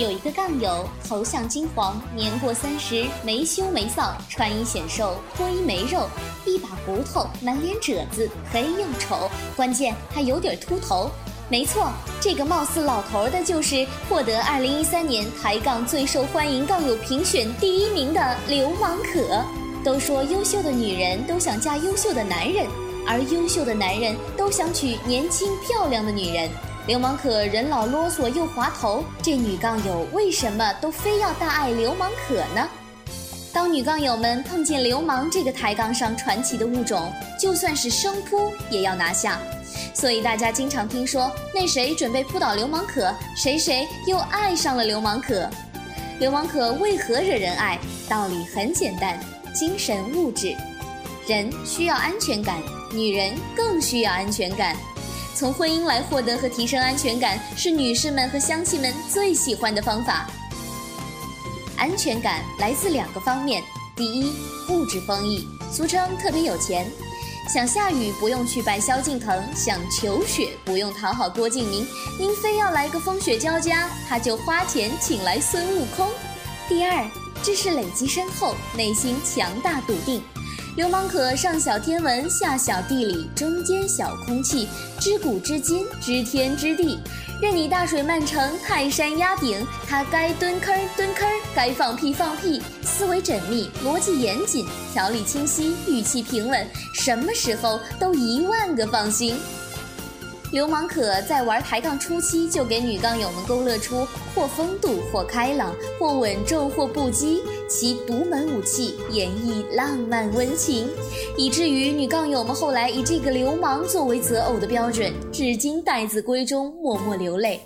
有一个杠友，头像金黄，年过三十，没羞没臊，穿衣显瘦，脱衣没肉，一把骨头，满脸褶子，黑又丑，关键还有点秃头。没错，这个貌似老头的，就是获得二零一三年抬杠最受欢迎杠友评选第一名的流氓可。都说优秀的女人都想嫁优秀的男人，而优秀的男人都想娶年轻漂亮的女人。流氓可人老啰嗦又滑头，这女杠友为什么都非要大爱流氓可呢？当女杠友们碰见流氓这个抬杠上传奇的物种，就算是生扑也要拿下。所以大家经常听说那谁准备扑倒流氓可，谁谁又爱上了流氓可。流氓可为何惹人爱？道理很简单，精神物质。人需要安全感，女人更需要安全感。从婚姻来获得和提升安全感，是女士们和乡亲们最喜欢的方法。安全感来自两个方面：第一，物质丰裕，俗称特别有钱。想下雨不用去拜萧敬腾，想求雪不用讨好郭敬明，您非要来个风雪交加，他就花钱请来孙悟空。第二，知识累积深厚，内心强大笃定。流氓可上晓天文，下晓地理，中间小空气，知古知今，知天知地。任你大水漫城，泰山压顶，他该蹲坑蹲坑，该放屁放屁。思维缜密，逻辑严谨，条理清晰，语气平稳，什么时候都一万个放心。流氓可在玩抬杠初期就给女杠友们勾勒出或风度或开朗或稳重或不羁，其独门武器演绎浪漫温情，以至于女杠友们后来以这个流氓作为择偶的标准，至今待字闺中默默流泪。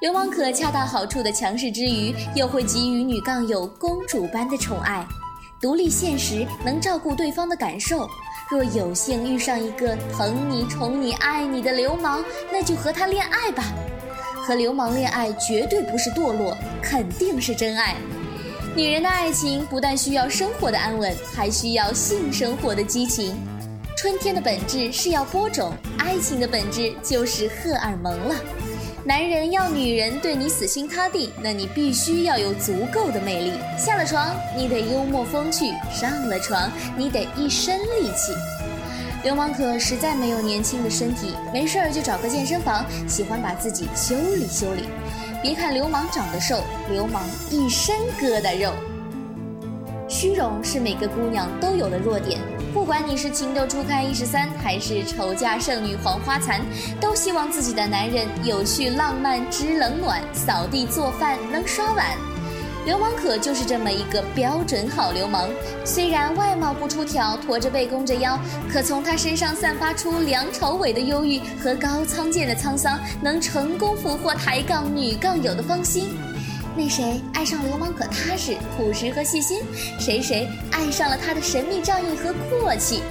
流氓可恰到好处的强势之余，又会给予女杠友公主般的宠爱，独立现实，能照顾对方的感受。若有幸遇上一个疼你、宠你、爱你的流氓，那就和他恋爱吧。和流氓恋爱绝对不是堕落，肯定是真爱。女人的爱情不但需要生活的安稳，还需要性生活的激情。春天的本质是要播种，爱情的本质就是荷尔蒙了。男人要女人对你死心塌地，那你必须要有足够的魅力。下了床，你得幽默风趣；上了床，你得一身力气。流氓可实在没有年轻的身体，没事儿就找个健身房，喜欢把自己修理修理。别看流氓长得瘦，流氓一身疙瘩肉。虚荣是每个姑娘都有的弱点。不管你是情窦初开一十三，还是丑嫁剩女黄花残，都希望自己的男人有趣浪漫、知冷暖、扫地做饭、能刷碗。流氓可就是这么一个标准好流氓。虽然外貌不出挑，驼着背弓着腰，可从他身上散发出梁朝伟的忧郁和高仓健的沧桑，能成功俘获抬杠女杠友的芳心。那谁爱上流氓可踏实、朴实和细心，谁谁爱上了他的神秘、仗义和阔气。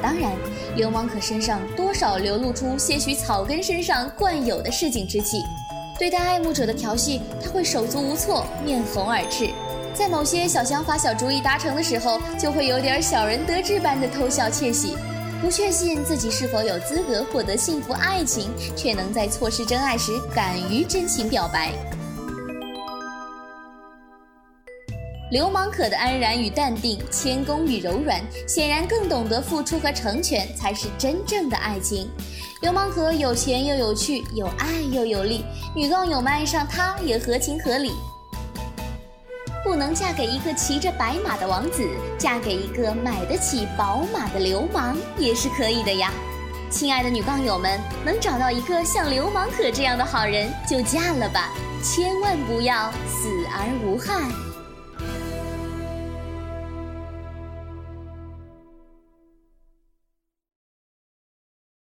当然，流氓可身上多少流露出些许草根身上惯有的市井之气。对待爱慕者的调戏，他会手足无措、面红耳赤；在某些小想法、小主意达成的时候，就会有点小人得志般的偷笑窃喜。不确信自己是否有资格获得幸福爱情，却能在错失真爱时敢于真情表白。流氓可的安然与淡定，谦恭与柔软，显然更懂得付出和成全，才是真正的爱情。流氓可有钱又有趣，有爱又有力，女杠友们爱上他也合情合理。不能嫁给一个骑着白马的王子，嫁给一个买得起宝马的流氓也是可以的呀。亲爱的女杠友们，能找到一个像流氓可这样的好人就嫁了吧，千万不要死而无憾。